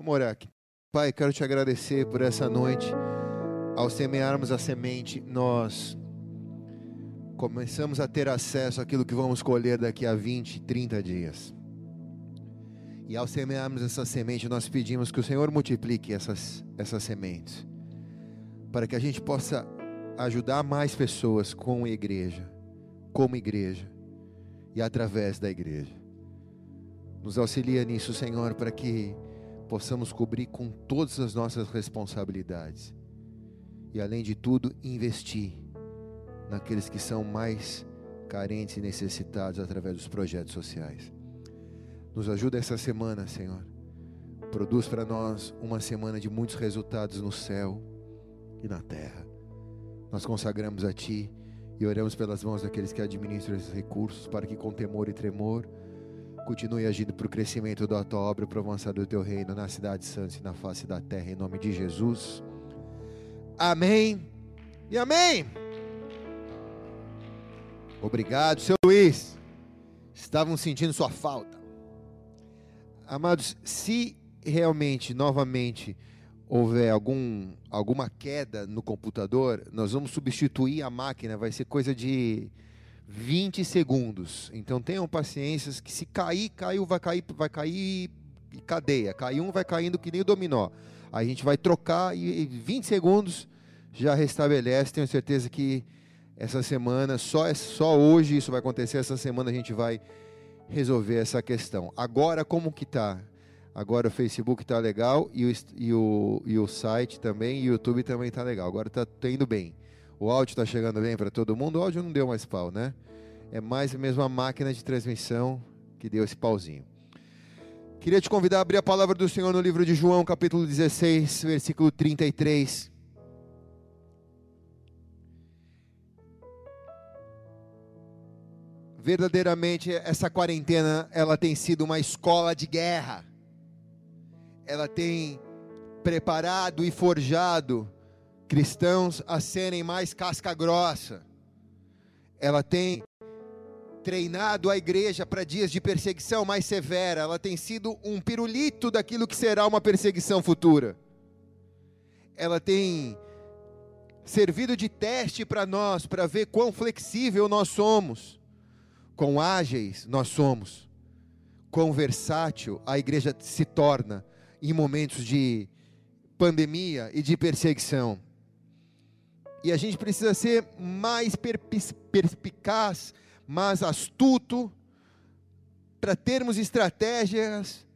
Vamos orar aqui. Pai, quero te agradecer por essa noite. Ao semearmos a semente, nós começamos a ter acesso àquilo que vamos colher daqui a 20, 30 dias. E ao semearmos essa semente, nós pedimos que o Senhor multiplique essas, essas sementes, para que a gente possa ajudar mais pessoas com a igreja, como igreja e através da igreja. Nos auxilia nisso, Senhor, para que possamos cobrir com todas as nossas responsabilidades. E além de tudo, investir naqueles que são mais carentes e necessitados através dos projetos sociais. Nos ajuda essa semana, Senhor. Produz para nós uma semana de muitos resultados no céu e na terra. Nós consagramos a Ti e oramos pelas mãos daqueles que administram esses recursos, para que com temor e tremor continue agindo para o crescimento da tua obra, para o avançar do teu reino na cidade santa e na face da terra, em nome de Jesus. Amém e amém. Obrigado, seu Luiz. Estavam sentindo sua falta. Amados, se realmente, novamente, houver algum, alguma queda no computador, nós vamos substituir a máquina, vai ser coisa de 20 segundos. Então tenham paciência que se cair, caiu, vai cair, vai cair cadeia. Cai um, vai caindo que nem o dominó. A gente vai trocar e 20 segundos já restabelece. Tenho certeza que essa semana, só, só hoje isso vai acontecer. Essa semana a gente vai resolver essa questão. Agora como que tá? Agora o Facebook está legal e o, e, o, e o site também, e o YouTube também está legal. Agora está tá indo bem. O áudio está chegando bem para todo mundo? O áudio não deu mais pau, né? É mais mesmo a máquina de transmissão que deu esse pauzinho. Queria te convidar a abrir a palavra do Senhor no livro de João, capítulo 16, versículo 33. Verdadeiramente essa quarentena, ela tem sido uma escola de guerra. Ela tem preparado e forjado cristãos a serem mais casca grossa. Ela tem treinado a igreja para dias de perseguição mais severa. Ela tem sido um pirulito daquilo que será uma perseguição futura. Ela tem servido de teste para nós, para ver quão flexível nós somos, quão ágeis nós somos, quão versátil a igreja se torna em momentos de pandemia e de perseguição. E a gente precisa ser mais perspicaz, mais astuto, para termos estratégias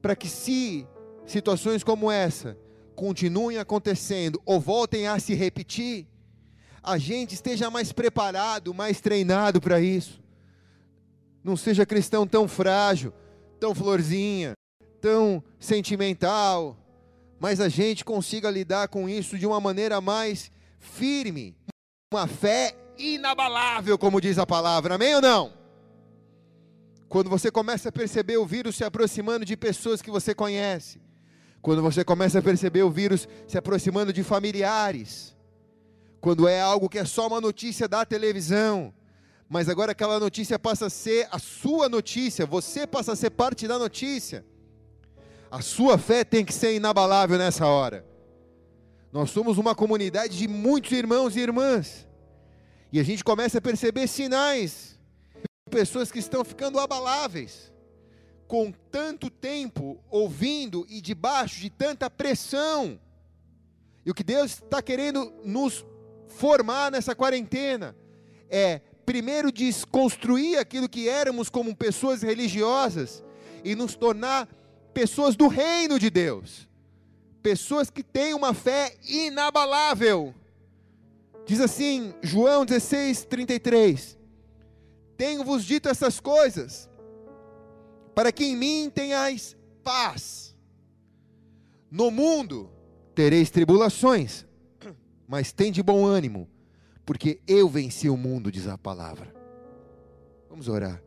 para que, se situações como essa continuem acontecendo ou voltem a se repetir, a gente esteja mais preparado, mais treinado para isso. Não seja cristão tão frágil, tão florzinha, tão sentimental, mas a gente consiga lidar com isso de uma maneira mais firme, uma fé inabalável, como diz a palavra, amém ou não? Quando você começa a perceber o vírus se aproximando de pessoas que você conhece, quando você começa a perceber o vírus se aproximando de familiares, quando é algo que é só uma notícia da televisão, mas agora aquela notícia passa a ser a sua notícia, você passa a ser parte da notícia. A sua fé tem que ser inabalável nessa hora. Nós somos uma comunidade de muitos irmãos e irmãs. E a gente começa a perceber sinais de pessoas que estão ficando abaláveis, com tanto tempo ouvindo e debaixo de tanta pressão. E o que Deus está querendo nos formar nessa quarentena é, primeiro, desconstruir aquilo que éramos como pessoas religiosas e nos tornar pessoas do reino de Deus pessoas que têm uma fé inabalável. Diz assim, João 16, 33: Tenho-vos dito essas coisas, para que em mim tenhais paz. No mundo tereis tribulações, mas tem de bom ânimo, porque eu venci o mundo, diz a palavra. Vamos orar.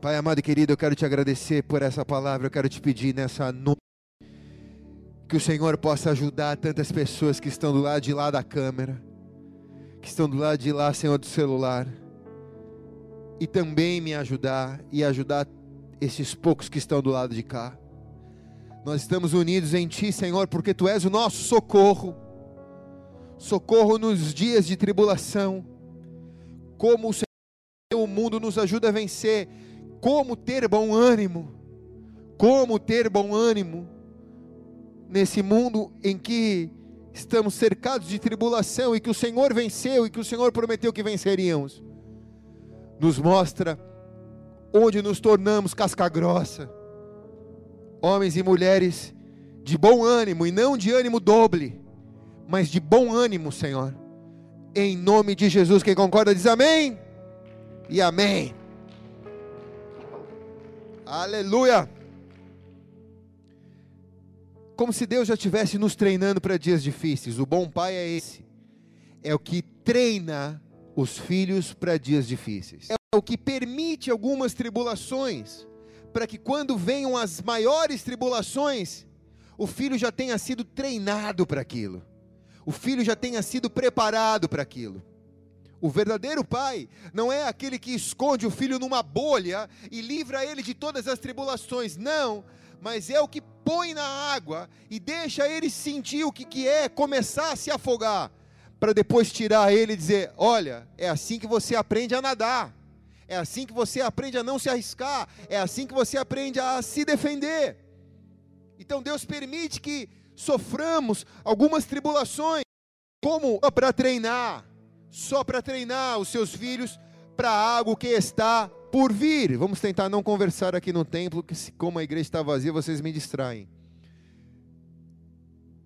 Pai amado e querido, eu quero te agradecer por essa palavra, eu quero te pedir nessa noite que o Senhor possa ajudar tantas pessoas que estão do lado de lá da câmera, que estão do lado de lá, Senhor, do celular, e também me ajudar e ajudar esses poucos que estão do lado de cá. Nós estamos unidos em Ti, Senhor, porque Tu és o nosso socorro. Socorro nos dias de tribulação. Como o Senhor, o mundo nos ajuda a vencer. Como ter bom ânimo. Como ter bom ânimo nesse mundo em que estamos cercados de tribulação e que o Senhor venceu e que o Senhor prometeu que venceríamos. Nos mostra onde nos tornamos casca grossa, homens e mulheres de bom ânimo e não de ânimo doble, mas de bom ânimo, Senhor. Em nome de Jesus, quem concorda diz amém e amém. Aleluia como se Deus já estivesse nos treinando para dias difíceis. O bom pai é esse. É o que treina os filhos para dias difíceis. É o que permite algumas tribulações, para que quando venham as maiores tribulações, o filho já tenha sido treinado para aquilo. O filho já tenha sido preparado para aquilo. O verdadeiro pai não é aquele que esconde o filho numa bolha e livra ele de todas as tribulações. Não, mas é o que põe na água e deixa ele sentir o que, que é começar a se afogar, para depois tirar ele e dizer: Olha, é assim que você aprende a nadar, é assim que você aprende a não se arriscar, é assim que você aprende a se defender. Então Deus permite que soframos algumas tribulações, como para treinar, só para treinar os seus filhos para algo que está por vir. Vamos tentar não conversar aqui no templo, que como a igreja está vazia, vocês me distraem.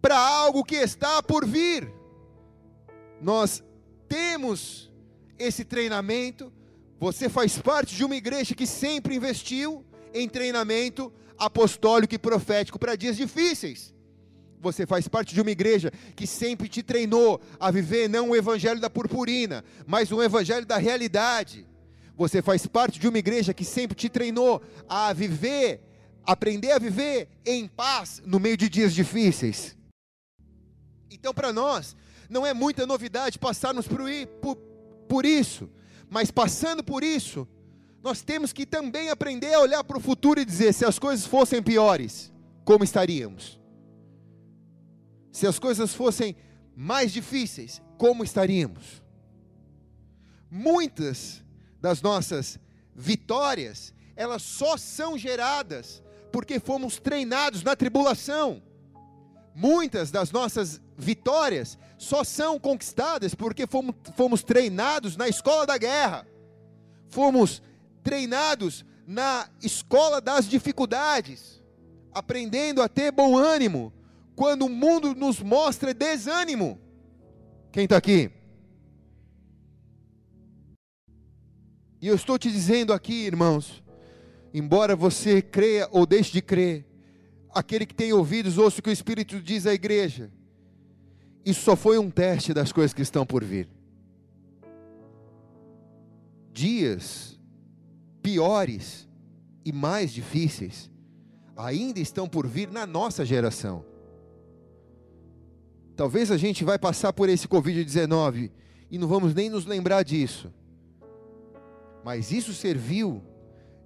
Para algo que está por vir. Nós temos esse treinamento. Você faz parte de uma igreja que sempre investiu em treinamento apostólico e profético para dias difíceis. Você faz parte de uma igreja que sempre te treinou a viver não o evangelho da purpurina, mas o evangelho da realidade você faz parte de uma igreja que sempre te treinou a viver, aprender a viver em paz no meio de dias difíceis. Então, para nós, não é muita novidade passarmos por, por, por isso, mas passando por isso, nós temos que também aprender a olhar para o futuro e dizer: se as coisas fossem piores, como estaríamos? Se as coisas fossem mais difíceis, como estaríamos? Muitas das nossas vitórias, elas só são geradas porque fomos treinados na tribulação. Muitas das nossas vitórias só são conquistadas porque fomos, fomos treinados na escola da guerra, fomos treinados na escola das dificuldades, aprendendo a ter bom ânimo quando o mundo nos mostra desânimo. Quem está aqui? E eu estou te dizendo aqui, irmãos, embora você creia ou deixe de crer, aquele que tem ouvidos, ouça o que o Espírito diz à igreja. Isso só foi um teste das coisas que estão por vir. Dias piores e mais difíceis ainda estão por vir na nossa geração. Talvez a gente vai passar por esse Covid-19 e não vamos nem nos lembrar disso. Mas isso serviu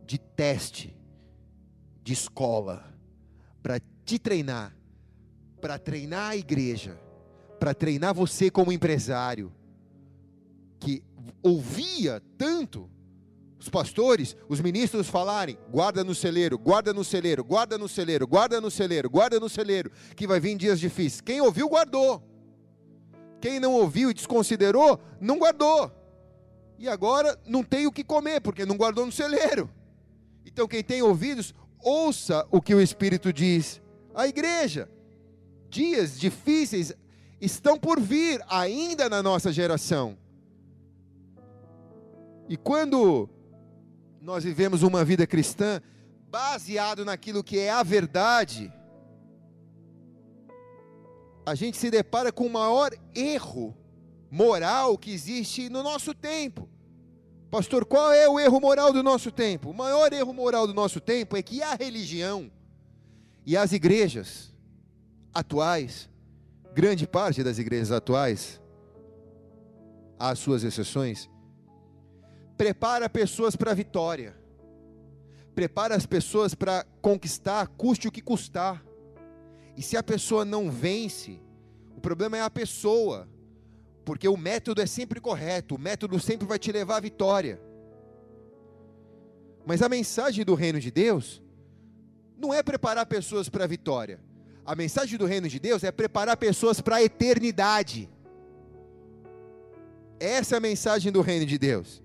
de teste, de escola, para te treinar, para treinar a igreja, para treinar você como empresário, que ouvia tanto os pastores, os ministros falarem: guarda no celeiro, guarda no celeiro, guarda no celeiro, guarda no celeiro, guarda no celeiro, que vai vir dias difíceis. Quem ouviu, guardou. Quem não ouviu e desconsiderou, não guardou e agora não tem o que comer, porque não guardou no celeiro. Então, quem tem ouvidos, ouça o que o Espírito diz à igreja. Dias difíceis estão por vir ainda na nossa geração. E quando nós vivemos uma vida cristã baseado naquilo que é a verdade, a gente se depara com o maior erro moral que existe no nosso tempo. Pastor, qual é o erro moral do nosso tempo? O maior erro moral do nosso tempo é que a religião e as igrejas atuais, grande parte das igrejas atuais, às suas exceções, prepara pessoas para a vitória, prepara as pessoas para conquistar, custe o que custar. E se a pessoa não vence, o problema é a pessoa, porque o método é sempre correto, o método sempre vai te levar à vitória. Mas a mensagem do reino de Deus não é preparar pessoas para a vitória. A mensagem do reino de Deus é preparar pessoas para a eternidade. Essa é a mensagem do reino de Deus.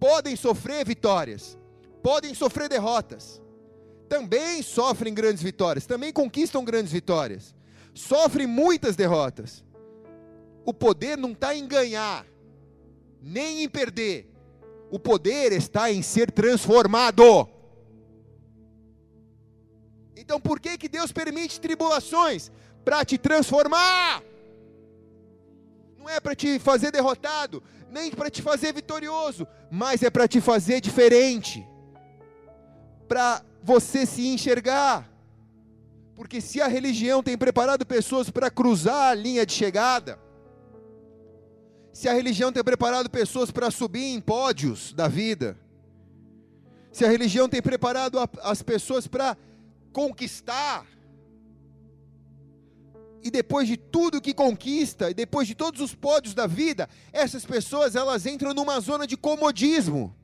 Podem sofrer vitórias, podem sofrer derrotas, também sofrem grandes vitórias, também conquistam grandes vitórias, sofrem muitas derrotas. O poder não está em ganhar, nem em perder, o poder está em ser transformado. Então por que, que Deus permite tribulações? Para te transformar. Não é para te fazer derrotado, nem para te fazer vitorioso, mas é para te fazer diferente. Para você se enxergar. Porque se a religião tem preparado pessoas para cruzar a linha de chegada, se a religião tem preparado pessoas para subir em pódios da vida, se a religião tem preparado as pessoas para conquistar, e depois de tudo que conquista, e depois de todos os pódios da vida, essas pessoas elas entram numa zona de comodismo.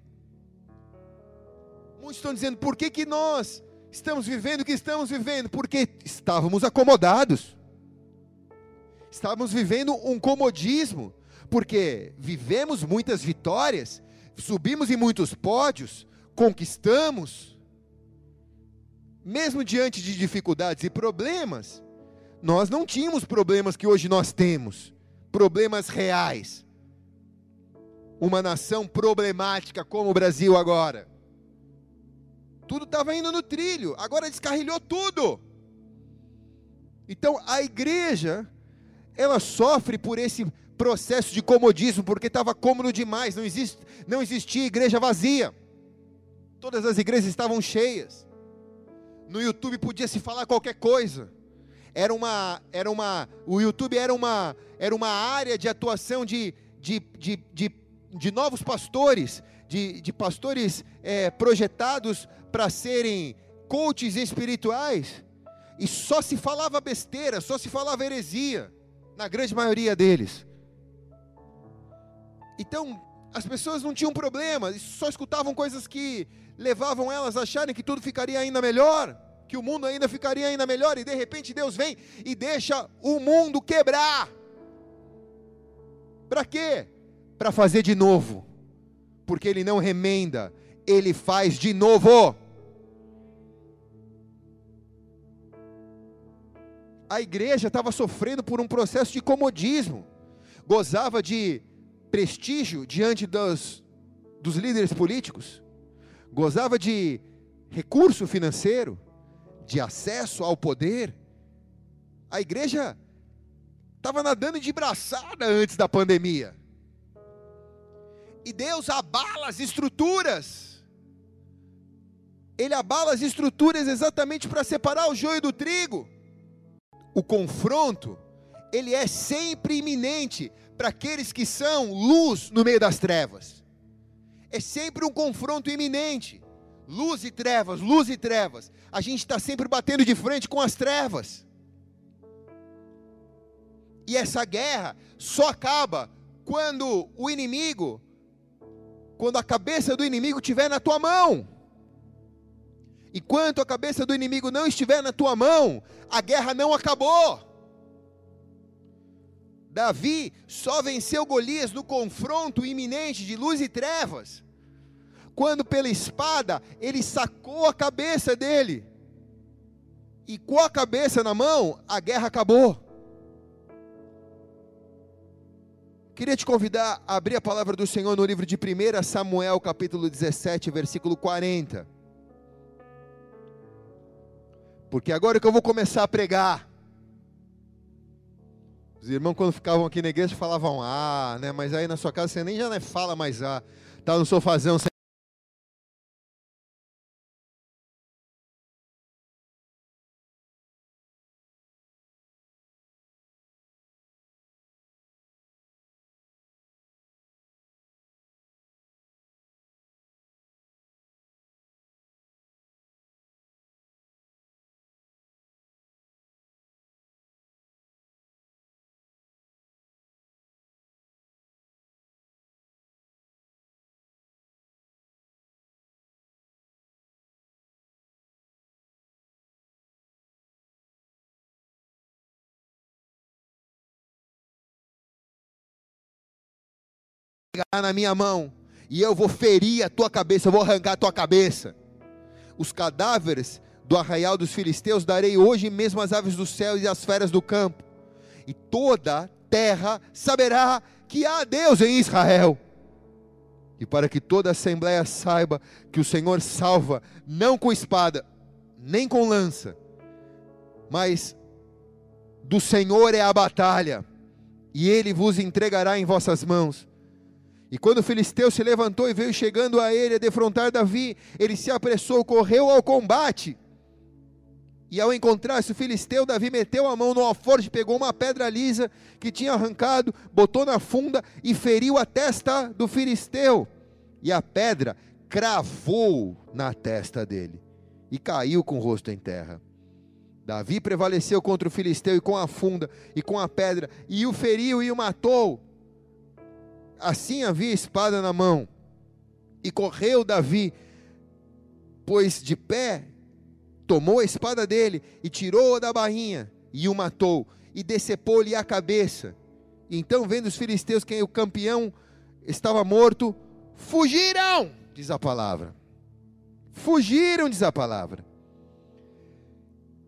Muitos estão dizendo, por que, que nós estamos vivendo o que estamos vivendo? Porque estávamos acomodados. Estávamos vivendo um comodismo, porque vivemos muitas vitórias, subimos em muitos pódios, conquistamos, mesmo diante de dificuldades e problemas, nós não tínhamos problemas que hoje nós temos, problemas reais. Uma nação problemática como o Brasil agora. Tudo estava indo no trilho, agora descarrilhou tudo. Então a igreja, ela sofre por esse processo de comodismo, porque estava cômodo demais, não, existe, não existia igreja vazia. Todas as igrejas estavam cheias. No YouTube podia se falar qualquer coisa. Era uma, era uma, o YouTube era uma, era uma área de atuação de, de, de, de, de novos pastores, de, de pastores é, projetados para serem coaches espirituais. E só se falava besteira, só se falava heresia, na grande maioria deles. Então, as pessoas não tinham problema, só escutavam coisas que levavam elas a acharem que tudo ficaria ainda melhor, que o mundo ainda ficaria ainda melhor, e de repente Deus vem e deixa o mundo quebrar. Para quê? Para fazer de novo. Porque ele não remenda, ele faz de novo. A igreja estava sofrendo por um processo de comodismo, gozava de prestígio diante dos, dos líderes políticos, gozava de recurso financeiro, de acesso ao poder. A igreja estava nadando de braçada antes da pandemia. E Deus abala as estruturas. Ele abala as estruturas exatamente para separar o joio do trigo. O confronto, ele é sempre iminente para aqueles que são luz no meio das trevas é sempre um confronto iminente. Luz e trevas, luz e trevas. A gente está sempre batendo de frente com as trevas. E essa guerra só acaba quando o inimigo, quando a cabeça do inimigo estiver na tua mão. E quando a cabeça do inimigo não estiver na tua mão, a guerra não acabou. Davi só venceu Golias no confronto iminente de luz e trevas, quando pela espada ele sacou a cabeça dele, e com a cabeça na mão, a guerra acabou. Queria te convidar a abrir a palavra do Senhor no livro de 1 Samuel, capítulo 17, versículo 40. Porque agora que eu vou começar a pregar, os irmãos, quando ficavam aqui na igreja, falavam ah, né? Mas aí na sua casa você nem já fala mais ah. Tá no sofazão, na minha mão e eu vou ferir a tua cabeça, eu vou arrancar a tua cabeça. Os cadáveres do arraial dos filisteus darei hoje mesmo às aves do céu e às feras do campo, e toda terra saberá que há Deus em Israel. E para que toda a assembleia saiba que o Senhor salva, não com espada, nem com lança, mas do Senhor é a batalha, e ele vos entregará em vossas mãos. E quando o filisteu se levantou e veio chegando a ele a defrontar Davi, ele se apressou, correu ao combate. E ao encontrar-se o filisteu, Davi meteu a mão no alforje, pegou uma pedra lisa que tinha arrancado, botou na funda e feriu a testa do filisteu. E a pedra cravou na testa dele e caiu com o rosto em terra. Davi prevaleceu contra o filisteu e com a funda e com a pedra, e o feriu e o matou. Assim havia espada na mão. E correu Davi, pois de pé, tomou a espada dele e tirou-a da bainha e o matou, e decepou-lhe a cabeça. Então, vendo os filisteus que o campeão estava morto, fugiram, diz a palavra. Fugiram, diz a palavra.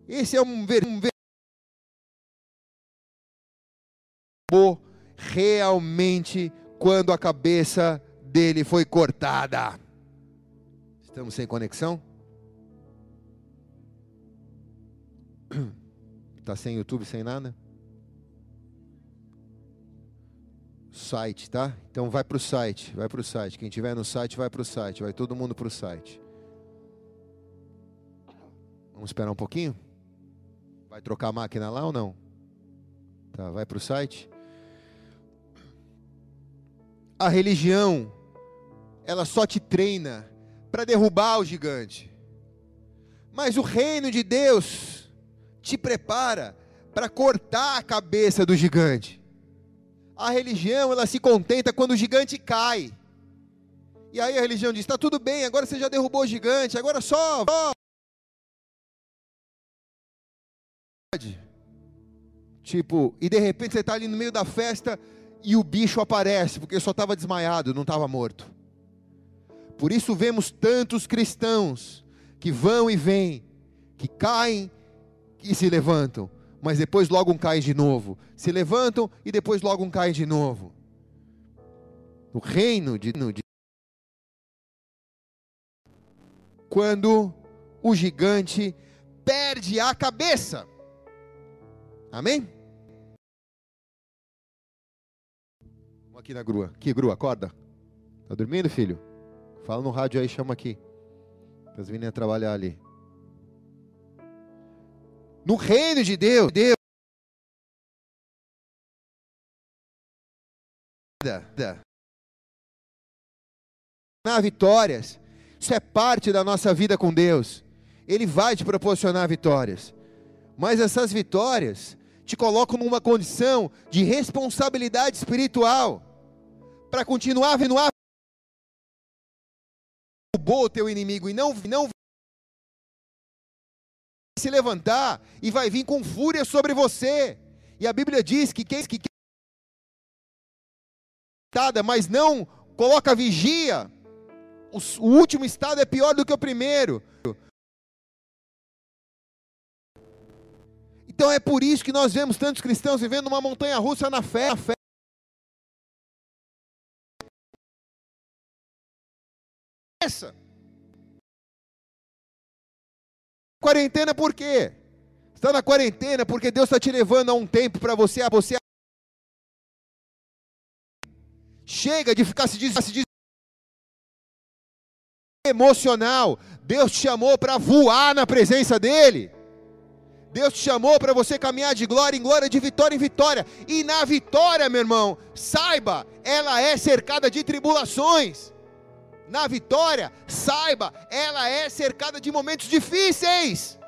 Esse é um, ver, um ver realmente quando a cabeça dele foi cortada. Estamos sem conexão? Está sem YouTube, sem nada? Site, tá? Então vai para o site, vai para o site. Quem tiver no site, vai para o site. Vai todo mundo para o site. Vamos esperar um pouquinho? Vai trocar a máquina lá ou não? Tá, vai para o site. A religião, ela só te treina para derrubar o gigante. Mas o reino de Deus te prepara para cortar a cabeça do gigante. A religião, ela se contenta quando o gigante cai. E aí a religião diz: está tudo bem, agora você já derrubou o gigante, agora só, Tipo, e de repente você está ali no meio da festa e o bicho aparece, porque só estava desmaiado, não estava morto. Por isso vemos tantos cristãos que vão e vêm, que caem e se levantam, mas depois logo um caem de novo. Se levantam e depois logo um caem de novo. O reino de, de quando o gigante perde a cabeça. Amém? Aqui na grua. Aqui, grua, acorda. Tá dormindo, filho? Fala no rádio aí, chama aqui. Para as meninas trabalhar ali. No reino de Deus, Deus. Na vitórias. Isso é parte da nossa vida com Deus. Ele vai te proporcionar vitórias. Mas essas vitórias te colocam numa condição de responsabilidade espiritual para continuar vendo a o teu inimigo e não não se levantar e vai vir com fúria sobre você. E a Bíblia diz que quem que mas não coloca vigia, o último estado é pior do que o primeiro. Então é por isso que nós vemos tantos cristãos vivendo uma montanha russa na fé. Na fé. Essa. Quarentena por quê? Está na quarentena porque Deus está te levando a um tempo para você, a você. Chega de ficar se dizendo emocional. Deus te chamou para voar na presença dEle. Deus te chamou para você caminhar de glória em glória, de vitória em vitória. E na vitória, meu irmão, saiba, ela é cercada de tribulações. Na vitória, saiba, ela é cercada de momentos difíceis.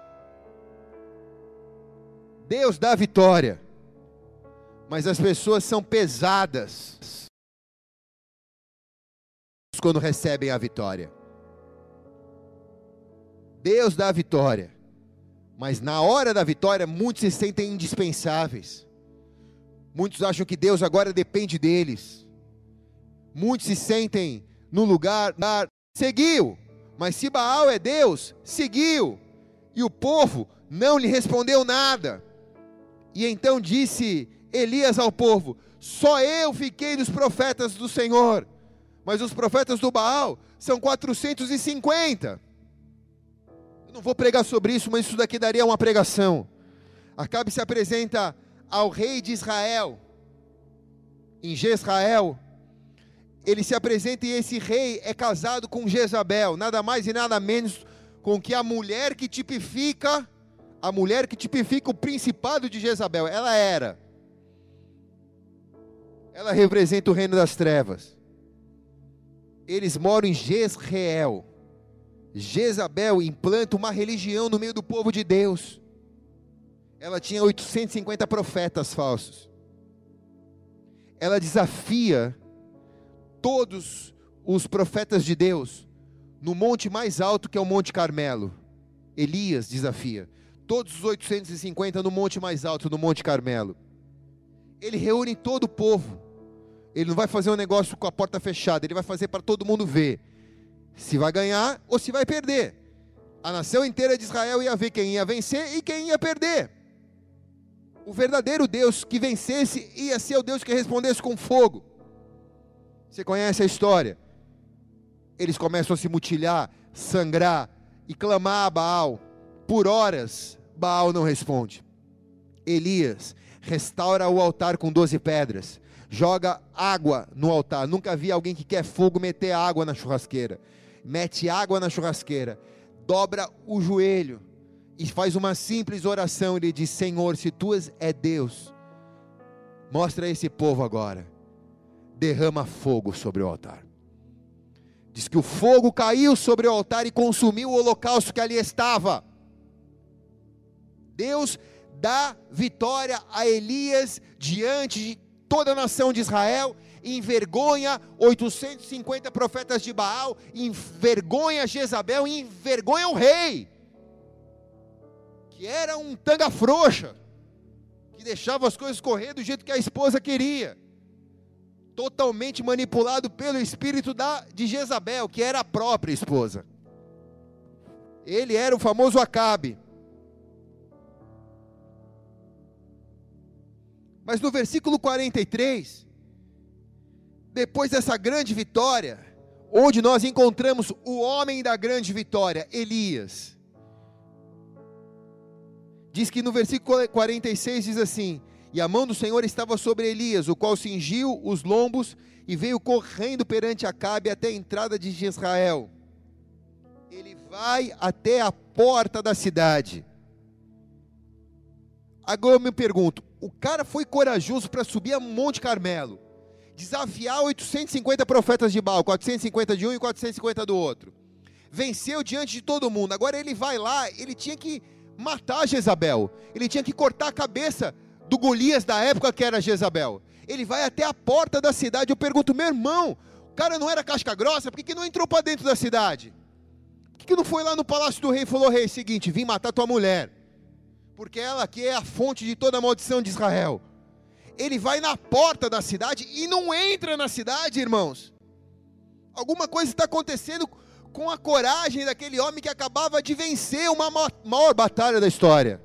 Deus dá vitória, mas as pessoas são pesadas quando recebem a vitória. Deus dá vitória, mas na hora da vitória, muitos se sentem indispensáveis. Muitos acham que Deus agora depende deles. muitos se sentem no lugar, seguiu. Mas se Baal é Deus, seguiu. E o povo não lhe respondeu nada. E então disse Elias ao povo: Só eu fiquei dos profetas do Senhor, mas os profetas do Baal são 450. Eu não vou pregar sobre isso, mas isso daqui daria uma pregação. Acabe se apresenta ao rei de Israel, em Jezrael, ele se apresenta e esse rei é casado com Jezabel, nada mais e nada menos com que a mulher que tipifica, a mulher que tipifica o principado de Jezabel, ela era. Ela representa o reino das trevas. Eles moram em Jezreel. Jezabel implanta uma religião no meio do povo de Deus. Ela tinha 850 profetas falsos. Ela desafia todos os profetas de Deus no monte mais alto que é o Monte Carmelo. Elias desafia. Todos os 850 no monte mais alto, no Monte Carmelo. Ele reúne todo o povo. Ele não vai fazer um negócio com a porta fechada, ele vai fazer para todo mundo ver se vai ganhar ou se vai perder. A nação inteira de Israel ia ver quem ia vencer e quem ia perder. O verdadeiro Deus que vencesse ia ser o Deus que respondesse com fogo. Você conhece a história? Eles começam a se mutilhar, sangrar e clamar a Baal. Por horas, Baal não responde. Elias restaura o altar com doze pedras, joga água no altar. Nunca vi alguém que quer fogo meter água na churrasqueira. Mete água na churrasqueira, dobra o joelho e faz uma simples oração. Ele diz: Senhor, se tu és Deus, mostra a esse povo agora derrama fogo sobre o altar. Diz que o fogo caiu sobre o altar e consumiu o holocausto que ali estava. Deus dá vitória a Elias diante de toda a nação de Israel, envergonha 850 profetas de Baal, envergonha Jezabel, envergonha o rei, que era um tanga frouxa, que deixava as coisas correr do jeito que a esposa queria totalmente manipulado pelo espírito da, de Jezabel, que era a própria esposa. Ele era o famoso Acabe. Mas no versículo 43, depois dessa grande vitória, onde nós encontramos o homem da grande vitória, Elias. Diz que no versículo 46 diz assim: e a mão do Senhor estava sobre Elias, o qual cingiu os lombos e veio correndo perante Acabe até a entrada de Israel. Ele vai até a porta da cidade. Agora eu me pergunto: o cara foi corajoso para subir a Monte Carmelo, desafiar 850 profetas de Baal, 450 de um e 450 do outro. Venceu diante de todo mundo. Agora ele vai lá, ele tinha que matar Jezabel, ele tinha que cortar a cabeça do Golias da época que era Jezabel. Ele vai até a porta da cidade. Eu pergunto, meu irmão, o cara não era casca grossa, por que, que não entrou para dentro da cidade? Por que, que não foi lá no palácio do rei e falou: Rei, seguinte, vim matar tua mulher, porque ela aqui é a fonte de toda a maldição de Israel. Ele vai na porta da cidade e não entra na cidade, irmãos. Alguma coisa está acontecendo com a coragem daquele homem que acabava de vencer uma maior batalha da história.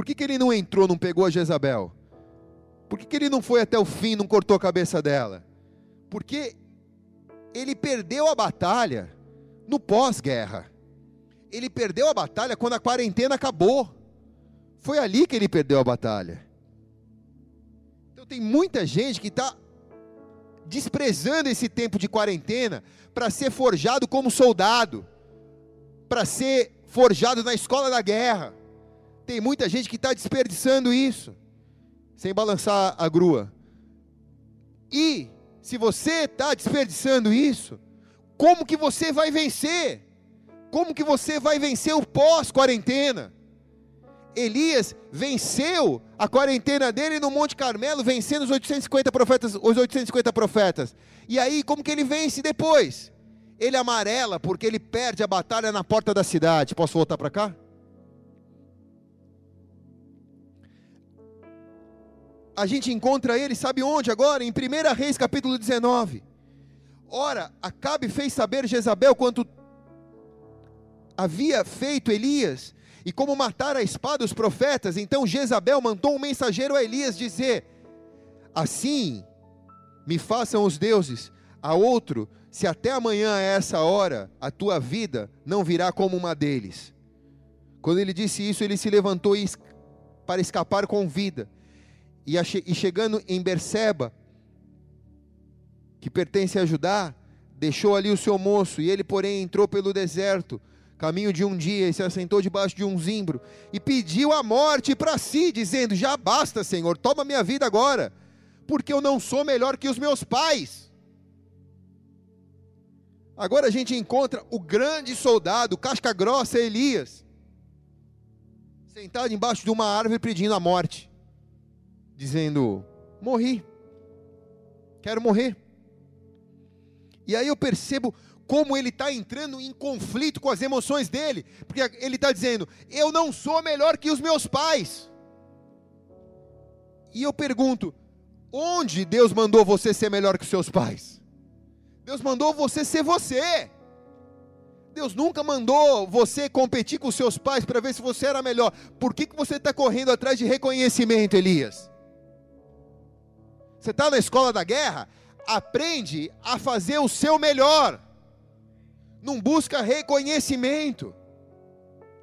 Por que, que ele não entrou, não pegou a Jezabel? Por que, que ele não foi até o fim, não cortou a cabeça dela? Porque ele perdeu a batalha no pós-guerra. Ele perdeu a batalha quando a quarentena acabou. Foi ali que ele perdeu a batalha. Então tem muita gente que está desprezando esse tempo de quarentena para ser forjado como soldado, para ser forjado na escola da guerra tem muita gente que está desperdiçando isso, sem balançar a grua. E, se você está desperdiçando isso, como que você vai vencer? Como que você vai vencer o pós-quarentena? Elias venceu a quarentena dele no Monte Carmelo, vencendo os 850 profetas, os 850 profetas. E aí, como que ele vence depois? Ele amarela porque ele perde a batalha na porta da cidade. Posso voltar para cá? A gente encontra ele, sabe onde agora? Em 1 Reis capítulo 19. Ora, Acabe fez saber Jezabel quanto havia feito Elias e como matar a espada os profetas. Então Jezabel mandou um mensageiro a Elias dizer: Assim me façam os deuses a outro, se até amanhã a essa hora a tua vida não virá como uma deles. Quando ele disse isso, ele se levantou para escapar com vida. E, chegando em Berseba, que pertence a Judá, deixou ali o seu moço, e ele, porém, entrou pelo deserto, caminho de um dia, e se assentou debaixo de um zimbro, e pediu a morte para si, dizendo: Já basta, Senhor, toma minha vida agora, porque eu não sou melhor que os meus pais. Agora a gente encontra o grande soldado, casca grossa Elias, sentado embaixo de uma árvore pedindo a morte, dizendo: Morri, quero morrer. E aí eu percebo como ele está entrando em conflito com as emoções dele, porque ele está dizendo: Eu não sou melhor que os meus pais. E eu pergunto: onde Deus mandou você ser melhor que os seus pais? Deus mandou você ser você. Deus nunca mandou você competir com seus pais para ver se você era melhor. Por que, que você está correndo atrás de reconhecimento, Elias? Você está na escola da guerra? Aprende a fazer o seu melhor. Não busca reconhecimento.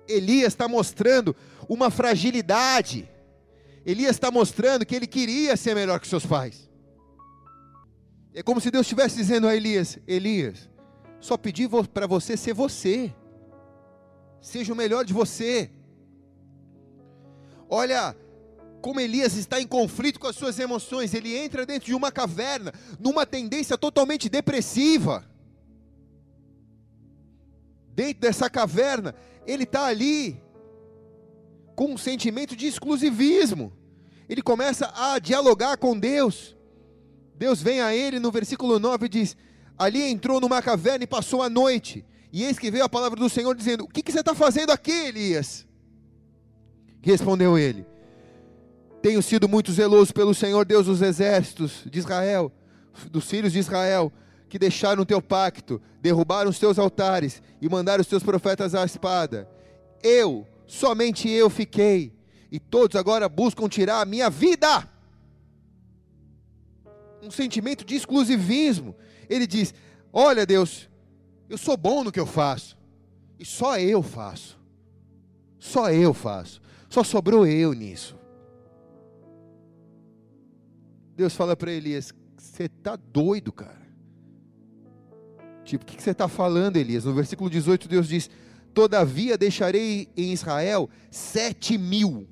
Elias está mostrando uma fragilidade. Elias está mostrando que ele queria ser melhor que seus pais. É como se Deus estivesse dizendo a Elias: Elias, só pedi para você ser você. Seja o melhor de você. Olha, como Elias está em conflito com as suas emoções, ele entra dentro de uma caverna, numa tendência totalmente depressiva. Dentro dessa caverna, ele está ali com um sentimento de exclusivismo. Ele começa a dialogar com Deus. Deus vem a ele no versículo 9 e diz: Ali entrou numa caverna e passou a noite. E eis que veio a palavra do Senhor dizendo: O que, que você está fazendo aqui, Elias? Respondeu ele: Tenho sido muito zeloso pelo Senhor Deus dos exércitos de Israel, dos filhos de Israel, que deixaram o teu pacto, derrubaram os teus altares e mandaram os teus profetas à espada. Eu, somente eu fiquei, e todos agora buscam tirar a minha vida. Um sentimento de exclusivismo ele diz: Olha, Deus, eu sou bom no que eu faço, e só eu faço, só eu faço, só sobrou eu nisso. Deus fala para Elias: Você está doido, cara. Tipo, o que você está falando, Elias? No versículo 18, Deus diz: Todavia deixarei em Israel sete mil,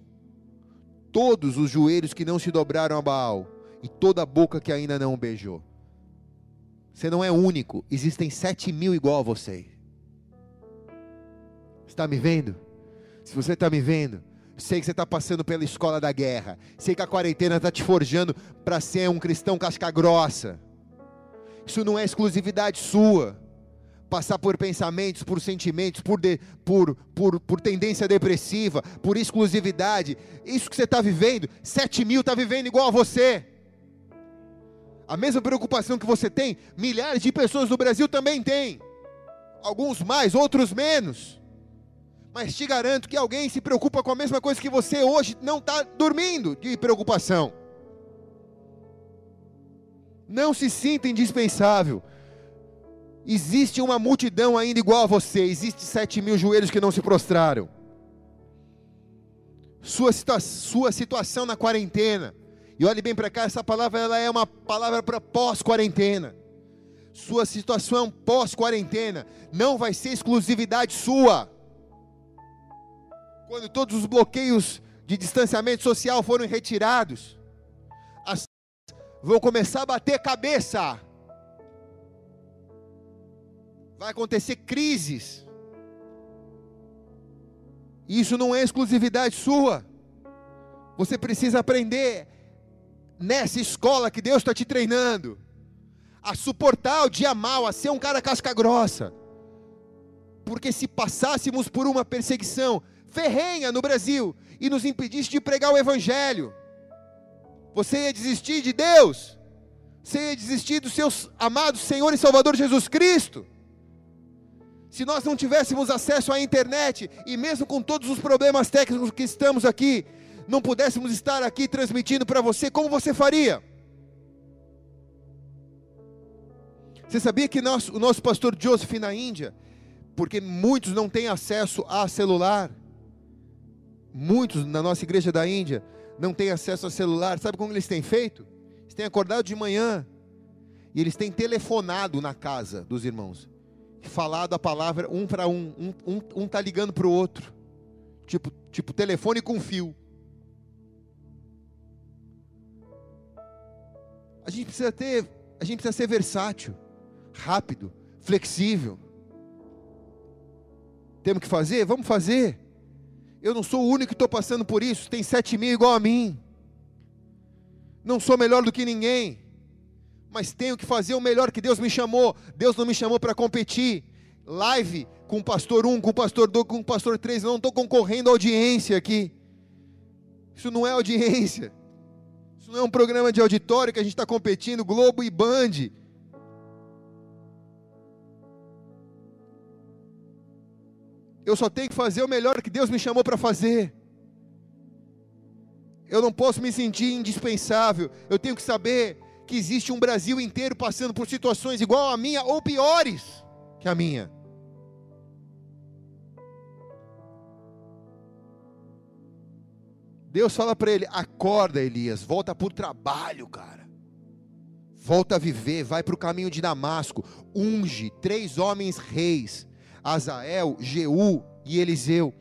todos os joelhos que não se dobraram a Baal, e toda a boca que ainda não beijou. Você não é único. Existem sete mil igual a você. Está me vendo? Se você está me vendo, sei que você está passando pela escola da guerra. Sei que a quarentena está te forjando para ser um cristão casca grossa. Isso não é exclusividade sua. Passar por pensamentos, por sentimentos, por, de, por, por, por tendência depressiva, por exclusividade. Isso que você está vivendo, sete mil está vivendo igual a você. A mesma preocupação que você tem, milhares de pessoas no Brasil também têm. Alguns mais, outros menos. Mas te garanto que alguém se preocupa com a mesma coisa que você hoje não está dormindo de preocupação. Não se sinta indispensável. Existe uma multidão ainda igual a você. Existe sete mil joelhos que não se prostraram. Sua, situa sua situação na quarentena e olhe bem para cá, essa palavra ela é uma palavra para pós-quarentena. Sua situação pós-quarentena não vai ser exclusividade sua. Quando todos os bloqueios de distanciamento social foram retirados, as vão começar a bater cabeça. Vai acontecer crises. Isso não é exclusividade sua. Você precisa aprender nessa escola que Deus está te treinando, a suportar o dia mal, a ser um cara casca grossa. Porque se passássemos por uma perseguição ferrenha no Brasil e nos impedisse de pregar o Evangelho, Você ia desistir de Deus? Você ia desistir do seu amado Senhor e Salvador Jesus Cristo? Se nós não tivéssemos acesso à internet, e mesmo com todos os problemas técnicos que estamos aqui, não pudéssemos estar aqui transmitindo para você, como você faria? Você sabia que nós, o nosso pastor Joseph na Índia, porque muitos não têm acesso a celular, muitos na nossa igreja da Índia não têm acesso a celular, sabe como eles têm feito? Eles têm acordado de manhã e eles têm telefonado na casa dos irmãos, falado a palavra um para um, um, um, um tá ligando para o outro, tipo, tipo telefone com fio. A gente precisa ter, a gente precisa ser versátil, rápido, flexível. Temos que fazer? Vamos fazer. Eu não sou o único que estou passando por isso. Tem sete mil igual a mim. Não sou melhor do que ninguém. Mas tenho que fazer o melhor que Deus me chamou. Deus não me chamou para competir. Live com o pastor 1, um, com o pastor 2, com o pastor 3. Eu não estou concorrendo à audiência aqui. Isso não é audiência. Isso não é um programa de auditório que a gente está competindo, Globo e Band. Eu só tenho que fazer o melhor que Deus me chamou para fazer. Eu não posso me sentir indispensável. Eu tenho que saber que existe um Brasil inteiro passando por situações igual a minha ou piores que a minha. Deus fala para ele: acorda, Elias, volta para o trabalho, cara. Volta a viver, vai para o caminho de Damasco, unge três homens reis Azael, Jeú e Eliseu.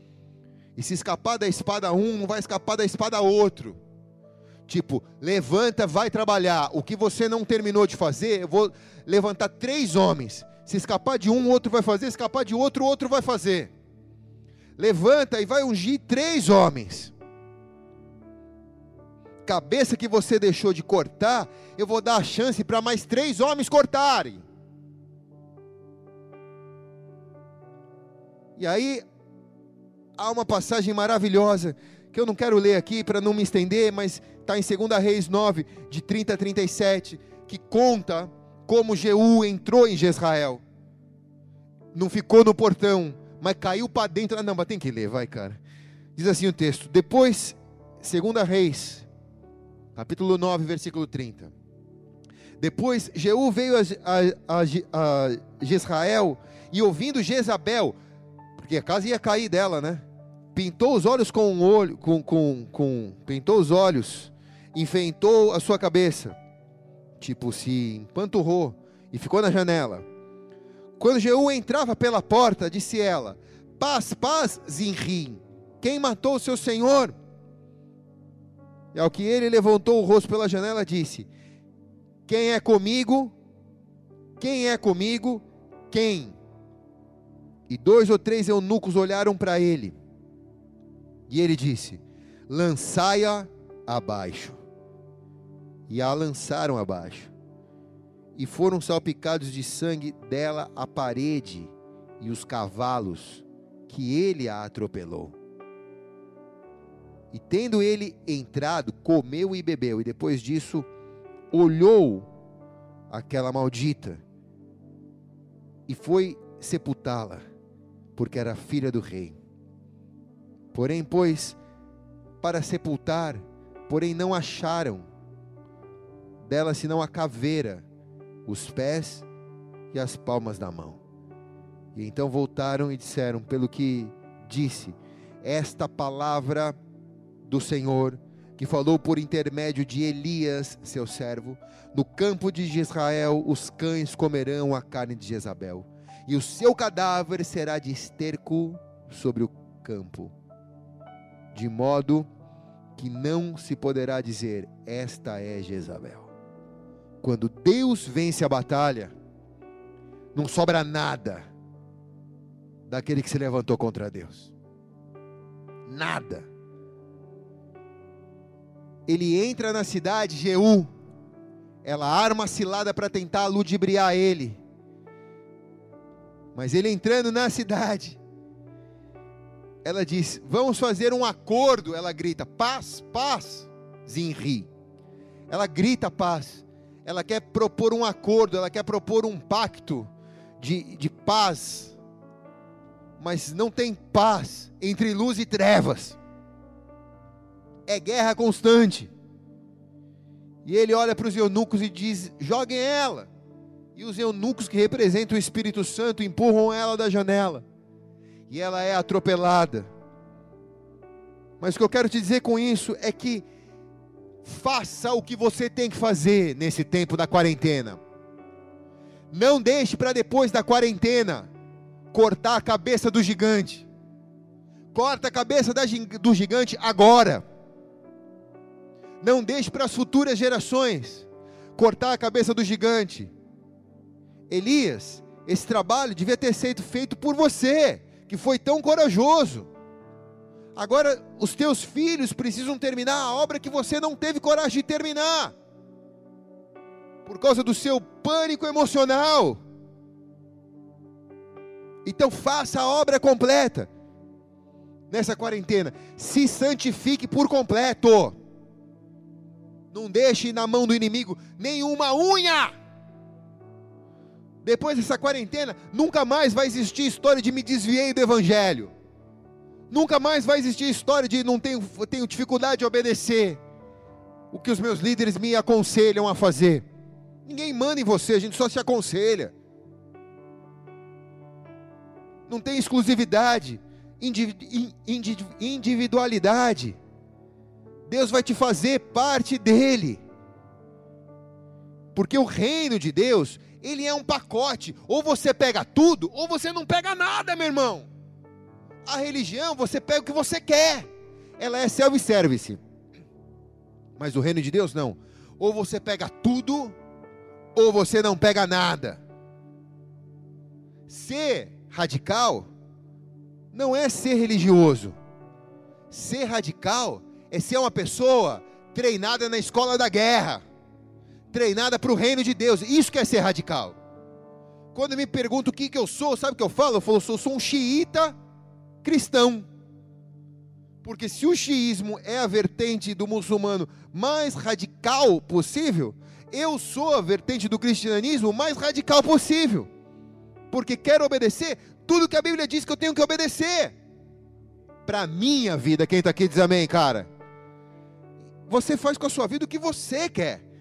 E se escapar da espada um, não vai escapar da espada outro. Tipo, levanta, vai trabalhar. O que você não terminou de fazer, eu vou levantar três homens. Se escapar de um, outro vai fazer. Se escapar de outro, outro vai fazer. Levanta e vai ungir três homens. Cabeça que você deixou de cortar, eu vou dar a chance para mais três homens cortarem. E aí há uma passagem maravilhosa que eu não quero ler aqui para não me estender, mas está em 2 Reis 9, de 30 a 37, que conta como Jeú entrou em Jezrael. Não ficou no portão, mas caiu para dentro. Ah, não, mas tem que ler, vai, cara. Diz assim o texto: Depois, 2 Reis, capítulo 9, versículo 30. Depois Jeú veio a, a, a, a Jezrael e ouvindo Jezabel, porque a casa ia cair dela, né? Pintou os olhos com um olho, com, com, com, pintou os olhos, enfeitou a sua cabeça, tipo se empanturrou e ficou na janela. Quando Jeú entrava pela porta, disse ela: Paz, paz, Zinrim, quem matou o seu senhor? E ao que ele levantou o rosto pela janela, disse: Quem é comigo? Quem é comigo? Quem? E dois ou três eunucos olharam para ele. E ele disse: Lançai-a abaixo. E a lançaram abaixo. E foram salpicados de sangue dela a parede e os cavalos, que ele a atropelou. E tendo ele entrado, comeu e bebeu, e depois disso olhou aquela maldita e foi sepultá-la porque era filha do rei. Porém, pois, para sepultar, porém não acharam dela senão a caveira, os pés e as palmas da mão. E então voltaram e disseram, pelo que disse, esta palavra do Senhor, que falou por intermédio de Elias, seu servo, no campo de Israel os cães comerão a carne de Jezabel e o seu cadáver será de esterco sobre o campo, de modo que não se poderá dizer: Esta é Jezabel. Quando Deus vence a batalha, não sobra nada daquele que se levantou contra Deus. Nada. Ele entra na cidade, Jeú, ela arma a cilada para tentar ludibriar ele. Mas ele entrando na cidade, ela diz: Vamos fazer um acordo. Ela grita: Paz, paz, Zinri. ela grita paz, ela quer propor um acordo, ela quer propor um pacto de, de paz, mas não tem paz entre luz e trevas, é guerra constante. E ele olha para os eunucos e diz: joguem ela. E os eunucos que representam o Espírito Santo empurram ela da janela. E ela é atropelada. Mas o que eu quero te dizer com isso é que faça o que você tem que fazer nesse tempo da quarentena. Não deixe para depois da quarentena cortar a cabeça do gigante. Corta a cabeça do gigante agora. Não deixe para as futuras gerações cortar a cabeça do gigante. Elias, esse trabalho devia ter sido feito por você, que foi tão corajoso. Agora, os teus filhos precisam terminar a obra que você não teve coragem de terminar, por causa do seu pânico emocional. Então, faça a obra completa nessa quarentena, se santifique por completo. Não deixe na mão do inimigo nenhuma unha. Depois dessa quarentena, nunca mais vai existir história de me desviei do evangelho. Nunca mais vai existir história de não tenho, tenho dificuldade de obedecer o que os meus líderes me aconselham a fazer. Ninguém manda em você, a gente só se aconselha. Não tem exclusividade, individualidade. Deus vai te fazer parte dele. Porque o reino de Deus, ele é um pacote. Ou você pega tudo, ou você não pega nada, meu irmão. A religião, você pega o que você quer. Ela é self-service. Mas o reino de Deus não. Ou você pega tudo, ou você não pega nada. Ser radical não é ser religioso. Ser radical é ser uma pessoa treinada na escola da guerra, treinada para o reino de Deus. Isso que é ser radical. Quando me perguntam o que, que eu sou, sabe o que eu falo? Eu falo, eu sou um xiita cristão. Porque se o xiismo é a vertente do muçulmano mais radical possível, eu sou a vertente do cristianismo mais radical possível. Porque quero obedecer tudo que a Bíblia diz que eu tenho que obedecer. Para minha vida, quem está aqui diz amém, cara. Você faz com a sua vida o que você quer.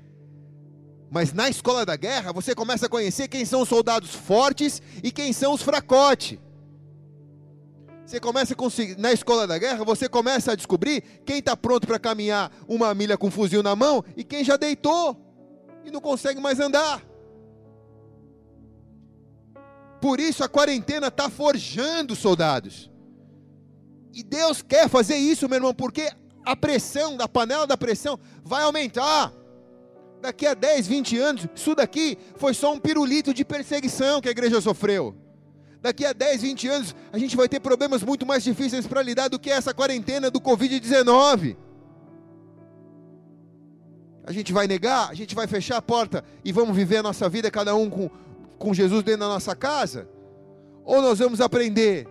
Mas na escola da guerra, você começa a conhecer quem são os soldados fortes e quem são os fracotes. Você começa a na escola da guerra, você começa a descobrir quem está pronto para caminhar uma milha com um fuzil na mão e quem já deitou e não consegue mais andar. Por isso a quarentena está forjando soldados. E Deus quer fazer isso, meu irmão, porque a pressão da panela da pressão vai aumentar. Daqui a 10, 20 anos, isso daqui foi só um pirulito de perseguição que a igreja sofreu. Daqui a 10, 20 anos, a gente vai ter problemas muito mais difíceis para lidar do que essa quarentena do Covid-19. A gente vai negar, a gente vai fechar a porta e vamos viver a nossa vida, cada um com, com Jesus dentro da nossa casa? Ou nós vamos aprender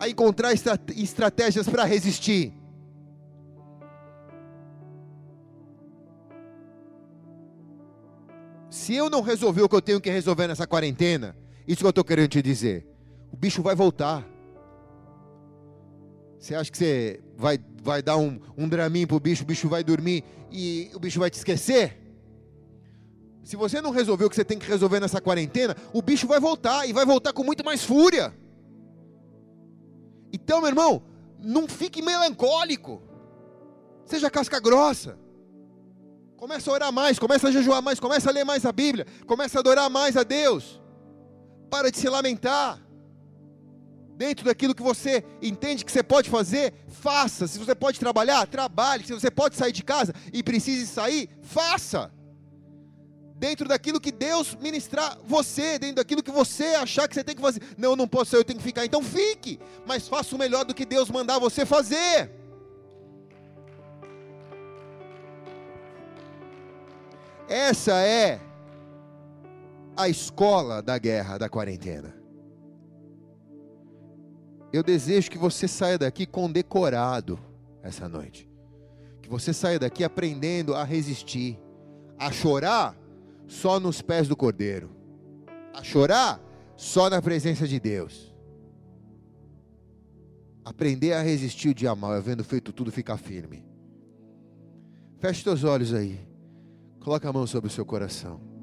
a encontrar estratégias para resistir? Se eu não resolver o que eu tenho que resolver nessa quarentena, isso que eu estou querendo te dizer, o bicho vai voltar. Você acha que você vai, vai dar um, um draminho para o bicho, o bicho vai dormir e o bicho vai te esquecer? Se você não resolver o que você tem que resolver nessa quarentena, o bicho vai voltar e vai voltar com muito mais fúria. Então, meu irmão, não fique melancólico. Seja casca grossa. Começa a orar mais, começa a jejuar mais, começa a ler mais a Bíblia, começa a adorar mais a Deus. Para de se lamentar. Dentro daquilo que você entende que você pode fazer, faça. Se você pode trabalhar, trabalhe. Se você pode sair de casa e precise sair, faça. Dentro daquilo que Deus ministrar você, dentro daquilo que você achar que você tem que fazer. Não, eu não posso, eu tenho que ficar. Então fique, mas faça o melhor do que Deus mandar você fazer. Essa é a escola da guerra, da quarentena. Eu desejo que você saia daqui condecorado essa noite. Que você saia daqui aprendendo a resistir, a chorar só nos pés do Cordeiro, a chorar só na presença de Deus. Aprender a resistir o dia mal, havendo feito tudo, ficar firme. Feche seus olhos aí. Coloca a mão sobre o seu coração.